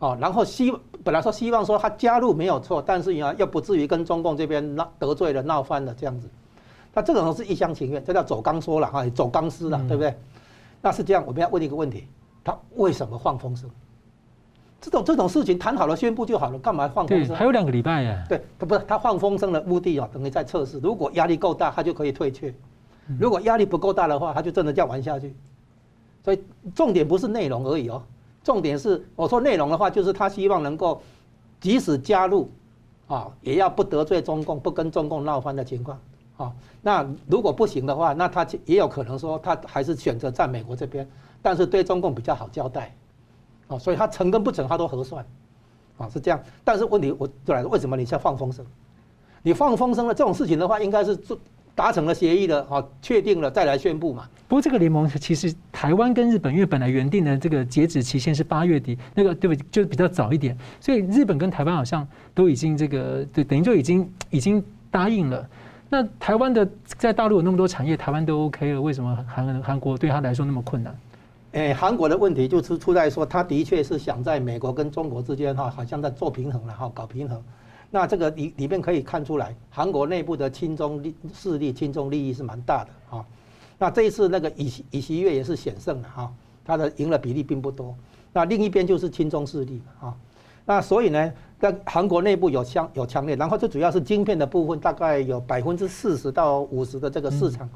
哦，然后希本来说希望说他加入没有错，但是呢又不至于跟中共这边闹得罪了闹翻了这样子。那这个人是一厢情愿，这叫走钢说了哈，走钢丝了，对不对？那是这样，我们要问一个问题：他为什么放风声？这种这种事情谈好了宣布就好了，干嘛放风声？还有两个礼拜呀。对，他不是他放风声的目的啊，等于在测试，如果压力够大，他就可以退却；如果压力不够大的话，他就真的这样玩下去。所以重点不是内容而已哦，重点是我说内容的话，就是他希望能够即使加入啊，也要不得罪中共，不跟中共闹翻的情况。啊，那如果不行的话，那他也有可能说他还是选择在美国这边，但是对中共比较好交代，啊，所以他成跟不成他都核算，啊是这样。但是问题我就来了，为什么你在放风声？你放风声了这种事情的话，应该是做达成了协议的，啊，确定了再来宣布嘛。不过这个联盟其实台湾跟日本因为本来原定的这个截止期限是八月底，那个对不对？就比较早一点，所以日本跟台湾好像都已经这个对等于就已经已经答应了。那台湾的在大陆有那么多产业，台湾都 OK 了，为什么韩韩国对他来说那么困难？诶，韩国的问题就是出在说，他的确是想在美国跟中国之间哈，好像在做平衡了哈，搞平衡。那这个里里面可以看出来，韩国内部的亲中力势力、亲中利益是蛮大的哈。那这一次那个尹尹锡悦也是险胜了哈，他的赢了比例并不多。那另一边就是亲中势力啊。那所以呢，在韩国内部有强有强烈，然后最主要是晶片的部分，大概有百分之四十到五十的这个市场，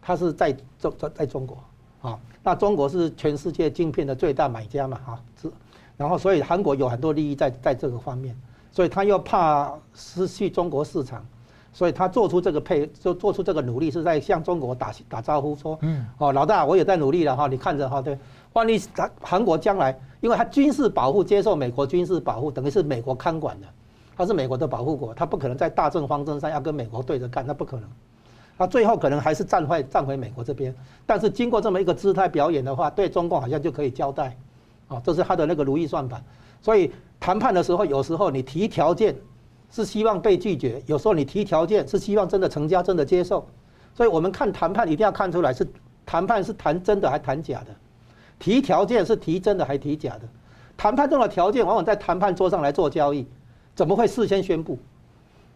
它是在中在在中国啊。那中国是全世界晶片的最大买家嘛哈，是。然后所以韩国有很多利益在在这个方面，所以他又怕失去中国市场，所以他做出这个配就做出这个努力，是在向中国打打招呼说，嗯，哦，老大，我也在努力了哈，你看着哈，对。万一韩韩国将来，因为他军事保护接受美国军事保护，等于是美国看管的，他是美国的保护国，他不可能在大政方针上要跟美国对着干，那不可能。他最后可能还是站回站回美国这边，但是经过这么一个姿态表演的话，对中共好像就可以交代，啊，这是他的那个如意算盘。所以谈判的时候，有时候你提条件是希望被拒绝，有时候你提条件是希望真的成交，真的接受。所以我们看谈判一定要看出来是谈判是谈真的还谈假的。提条件是提真的还提假的？谈判中的条件往往在谈判桌上来做交易，怎么会事先宣布？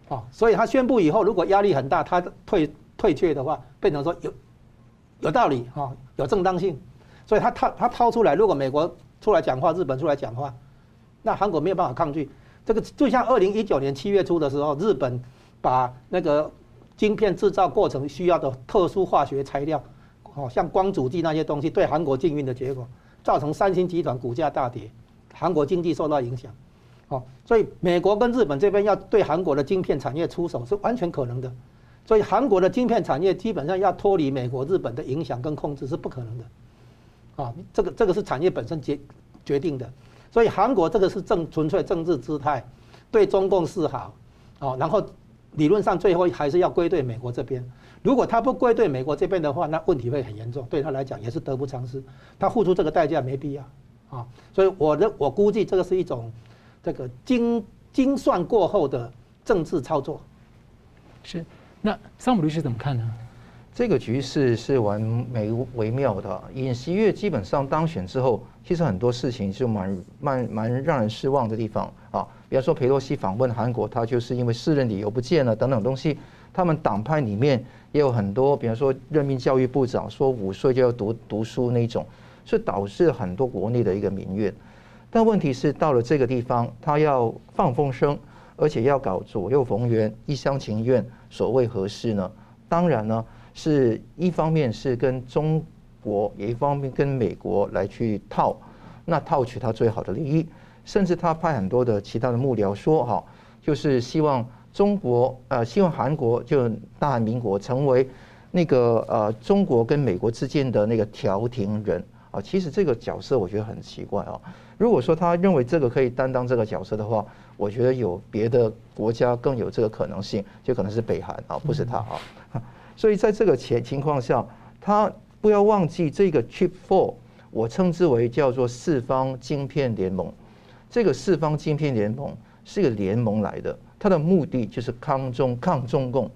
啊，所以他宣布以后，如果压力很大，他退退却的话，变成说有有道理哈，有正当性，所以他他他掏出来，如果美国出来讲话，日本出来讲话，那韩国没有办法抗拒。这个就像二零一九年七月初的时候，日本把那个晶片制造过程需要的特殊化学材料。哦，像光阻剂那些东西对韩国禁运的结果，造成三星集团股价大跌，韩国经济受到影响。哦，所以美国跟日本这边要对韩国的晶片产业出手是完全可能的。所以韩国的晶片产业基本上要脱离美国、日本的影响跟控制是不可能的。啊，这个这个是产业本身决决定的。所以韩国这个是政纯粹政治姿态，对中共示好。哦，然后理论上最后还是要归队美国这边。如果他不归队美国这边的话，那问题会很严重，对他来讲也是得不偿失。他付出这个代价没必要啊，所以我的我估计这个是一种这个精精算过后的政治操作。是，那桑普律师怎么看呢？这个局势是完美微妙的。尹锡悦基本上当选之后，其实很多事情就蛮蛮蛮让人失望的地方啊，比方说裴洛西访问韩国，他就是因为私人理由不见了等等东西。他们党派里面也有很多，比方说任命教育部长，说五岁就要读读书那种，是导致很多国内的一个民怨。但问题是到了这个地方，他要放风声，而且要搞左右逢源、一厢情愿，所谓何事呢？当然呢，是一方面是跟中国，也一方面跟美国来去套，那套取他最好的利益，甚至他派很多的其他的幕僚说哈，就是希望。中国呃，希望韩国就大韩民国成为那个呃中国跟美国之间的那个调停人啊。其实这个角色我觉得很奇怪啊。如果说他认为这个可以担当这个角色的话，我觉得有别的国家更有这个可能性，就可能是北韩啊，不是他啊。*laughs* 所以在这个前情况下，他不要忘记这个 Chip Four，我称之为叫做四方晶片联盟。这个四方晶片联盟是一个联盟来的，它的目的就是抗中抗中共。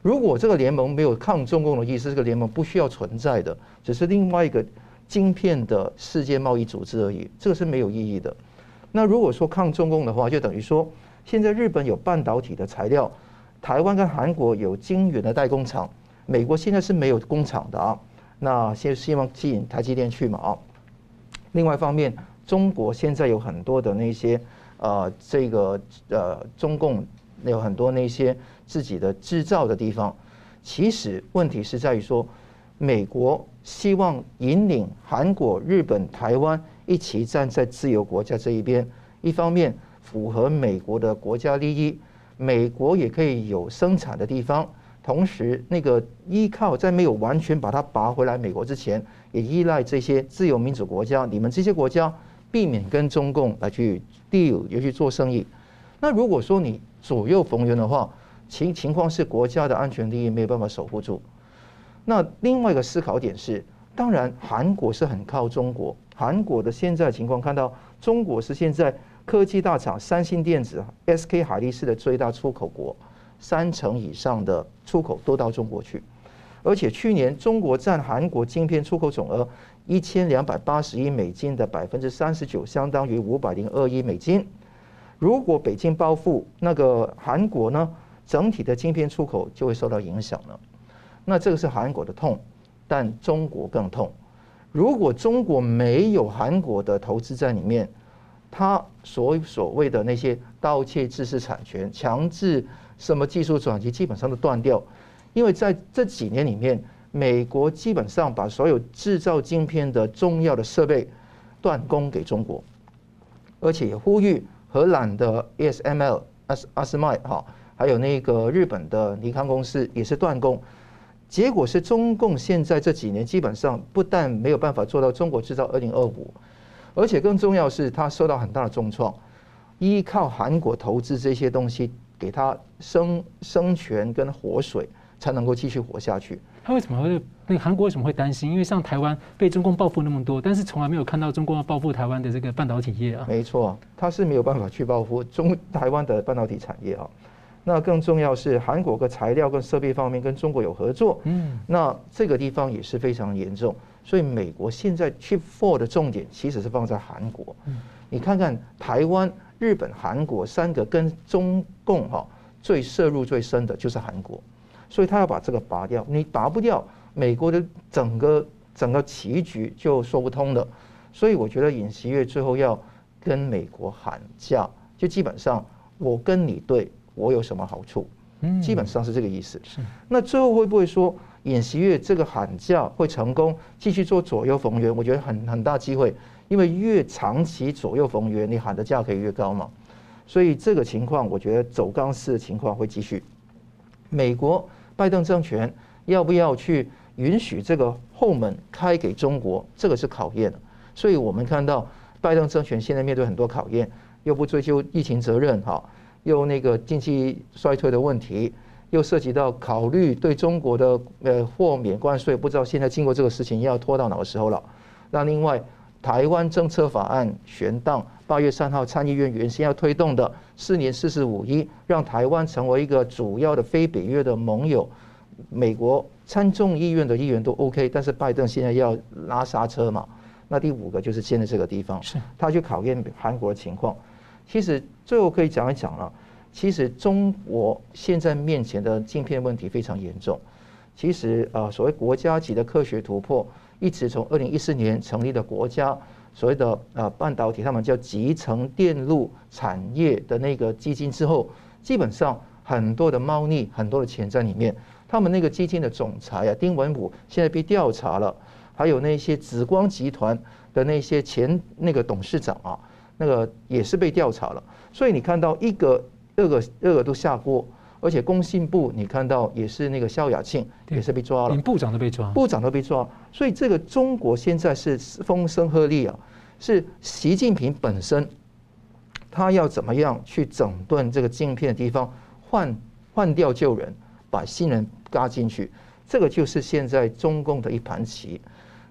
如果这个联盟没有抗中共的意思，这个联盟不需要存在的，只是另外一个晶片的世界贸易组织而已，这个是没有意义的。那如果说抗中共的话，就等于说现在日本有半导体的材料，台湾跟韩国有晶圆的代工厂，美国现在是没有工厂的啊。那先希望吸引台积电去嘛啊。另外一方面，中国现在有很多的那些呃这个呃中共有很多那些。自己的制造的地方，其实问题是在于说，美国希望引领韩国、日本、台湾一起站在自由国家这一边，一方面符合美国的国家利益，美国也可以有生产的地方，同时那个依靠在没有完全把它拔回来美国之前，也依赖这些自由民主国家，你们这些国家避免跟中共来去 deal，也去做生意。那如果说你左右逢源的话，情情况是国家的安全利益没有办法守护住。那另外一个思考点是，当然韩国是很靠中国。韩国的现在情况看到，中国是现在科技大厂三星电子、SK 海力士的最大出口国，三成以上的出口都到中国去。而且去年中国占韩国晶片出口总额一千两百八十亿美金的百分之三十九，相当于五百零二亿美金。如果北京报复，那个韩国呢？整体的晶片出口就会受到影响了，那这个是韩国的痛，但中国更痛。如果中国没有韩国的投资在里面，他所所谓的那些盗窃知识产权、强制什么技术转移，基本上都断掉。因为在这几年里面，美国基本上把所有制造晶片的重要的设备断供给中国，而且也呼吁荷兰的 ASML 阿斯阿斯麦哈。还有那个日本的尼康公司也是断供，结果是中共现在这几年基本上不但没有办法做到中国制造二零二五，而且更重要是它受到很大的重创，依靠韩国投资这些东西给它生生权跟活水，才能够继续活下去。他为什么会那个韩国为什么会担心？因为像台湾被中共报复那么多，但是从来没有看到中共要报复台湾的这个半导体业啊。没错，他是没有办法去报复中台湾的半导体产业啊。那更重要是韩国的材料跟设备方面跟中国有合作，嗯，那这个地方也是非常严重，所以美国现在 Chip Four 的重点其实是放在韩国，嗯，你看看台湾、日本、韩国三个跟中共哈最涉入最深的就是韩国，所以他要把这个拔掉，你拔不掉，美国的整个整个棋局就说不通了，所以我觉得尹锡悦最后要跟美国喊价，就基本上我跟你对。我有什么好处？嗯基本上是这个意思。是。那最后会不会说尹锡悦这个喊价会成功，继续做左右逢源？我觉得很很大机会，因为越长期左右逢源，你喊的价可以越高嘛。所以这个情况，我觉得走钢丝的情况会继续。美国拜登政权要不要去允许这个后门开给中国？这个是考验。所以我们看到拜登政权现在面对很多考验，又不追究疫情责任，哈。又那个经济衰退的问题，又涉及到考虑对中国的呃豁免关税，不知道现在经过这个事情要拖到哪个时候了。那另外，台湾政策法案悬档，八月三号参议院原先要推动的四年四十五一，让台湾成为一个主要的非北约的盟友。美国参众议院的议员都 OK，但是拜登现在要拉刹车嘛。那第五个就是现在这个地方，是他去考验韩国的情况。其实最后可以讲一讲了。其实中国现在面前的镜片问题非常严重。其实啊，所谓国家级的科学突破，一直从二零一四年成立的国家所谓的啊半导体，他们叫集成电路产业的那个基金之后，基本上很多的猫腻，很多的钱在里面。他们那个基金的总裁啊，丁文武现在被调查了，还有那些紫光集团的那些前那个董事长啊。那个也是被调查了，所以你看到一个、二个、二个都下锅，而且工信部你看到也是那个萧亚庆也是被抓了，连部长都被抓，部长都被抓，所以这个中国现在是风声鹤唳啊，是习近平本身他要怎么样去整顿这个镜片的地方，换换掉旧人，把新人搭进去，这个就是现在中共的一盘棋。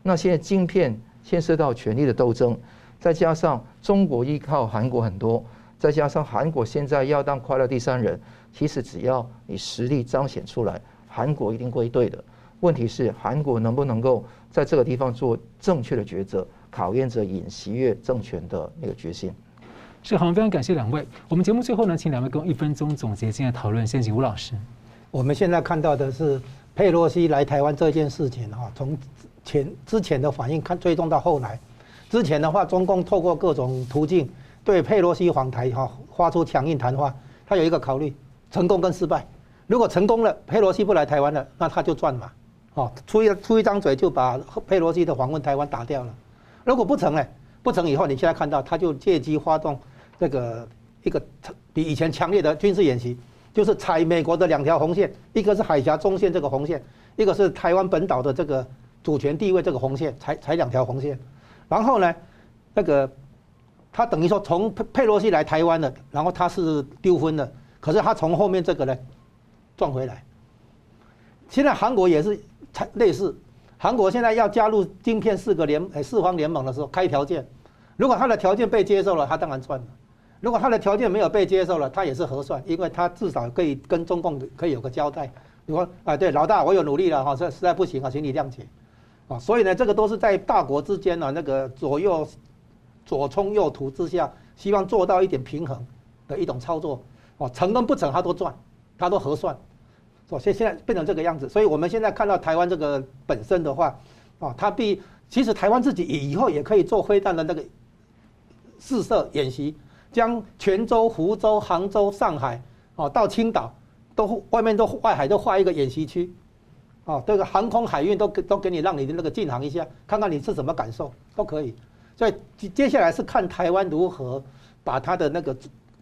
那现在镜片牵涉到权力的斗争，再加上中国依靠韩国很多，再加上韩国现在要当快乐第三人，其实只要你实力彰显出来，韩国一定归队的。问题是韩国能不能够在这个地方做正确的抉择，考验着尹锡悦政权的那个决心。是好，非常感谢两位。我们节目最后呢，请两位跟我一分钟总结今天的讨论。先请吴老师。我们现在看到的是佩洛西来台湾这件事情哈，从前之前的反应看追踪到后来，之前的话，中共透过各种途径对佩洛西访台哈发出强硬谈话，他有一个考虑，成功跟失败。如果成功了，佩洛西不来台湾了，那他就赚嘛，哦，出一出一张嘴就把佩洛西的访问台湾打掉了。如果不成呢？不成以后，你现在看到他就借机发动。这个一个比以前强烈的军事演习，就是踩美国的两条红线，一个是海峡中线这个红线，一个是台湾本岛的这个主权地位这个红线，踩踩两条红线。然后呢，那个他等于说从佩佩洛西来台湾了，然后他是丢分了，可是他从后面这个呢撞回来。现在韩国也是类似，韩国现在要加入晶片四个联四方联盟的时候开条件，如果他的条件被接受了，他当然赚了。如果他的条件没有被接受了，他也是合算，因为他至少可以跟中共可以有个交代。你说啊，对老大，我有努力了哈，这实在不行啊，请你谅解啊。所以呢，这个都是在大国之间呢，那个左右左冲右突之下，希望做到一点平衡的一种操作。哦，成跟不成他都赚，他都合算。哦，现现在变成这个样子，所以我们现在看到台湾这个本身的话，啊，他必其实台湾自己以后也可以做飞弹的那个试射演习。将泉州、福州、杭州、上海，哦，到青岛，都外面都外海都画一个演习区，哦，这个航空海运都都给你让你的那个进航一下，看看你是什么感受，都可以。所以接下来是看台湾如何把他的那个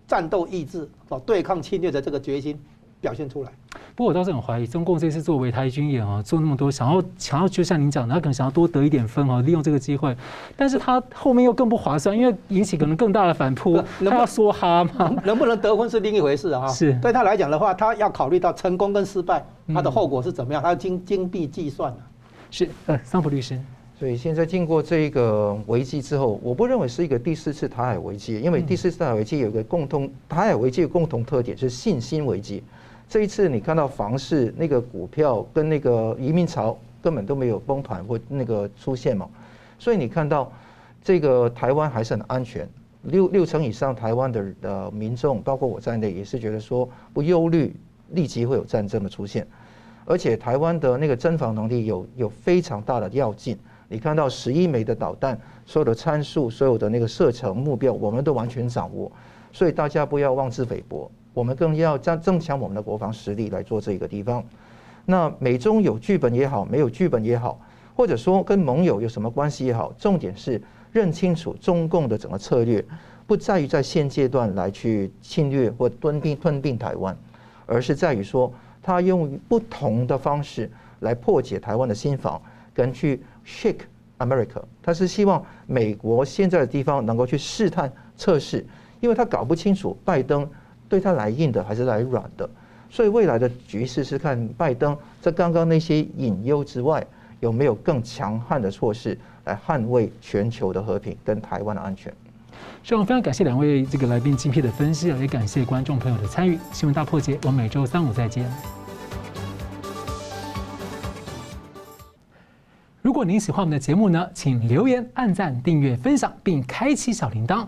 战斗意志，哦，对抗侵略的这个决心表现出来。不过我倒是很怀疑，中共这次做围台军演啊，做那么多，想要想要就像您讲的，他可能想要多得一点分哦，利用这个机会，但是他后面又更不划算，因为引起可能更大的反扑，他要梭哈吗，能不能得分是另一回事啊。是对他来讲的话，他要考虑到成功跟失败，他的后果是怎么样，他要精精辟计算的。是呃，桑普律师，所以现在经过这一个危机之后，我不认为是一个第四次台海危机，因为第四次台海危机有一个共同，台海危机的共同特点是信心危机。这一次你看到房市那个股票跟那个移民潮根本都没有崩盘或那个出现嘛，所以你看到这个台湾还是很安全，六六成以上台湾的呃民众，包括我在内，也是觉得说不忧虑立即会有战争的出现，而且台湾的那个侦防能力有有非常大的要进，你看到十一枚的导弹，所有的参数，所有的那个射程目标，我们都完全掌握，所以大家不要妄自菲薄。我们更要加增强我们的国防实力来做这个地方。那美中有剧本也好，没有剧本也好，或者说跟盟友有什么关系也好，重点是认清楚中共的整个策略，不在于在现阶段来去侵略或吞并吞并台湾，而是在于说他用不同的方式来破解台湾的心防，跟去 shake America。他是希望美国现在的地方能够去试探测试，因为他搞不清楚拜登。对他来硬的还是来软的，所以未来的局势是看拜登在刚刚那些隐忧之外，有没有更强悍的措施来捍卫全球的和平跟台湾的安全。所以我非常感谢两位这个来宾精辟的分析，也感谢观众朋友的参与。新闻大破解，我们每周三五再见。如果您喜欢我们的节目呢，请留言、按赞、订阅、分享，并开启小铃铛。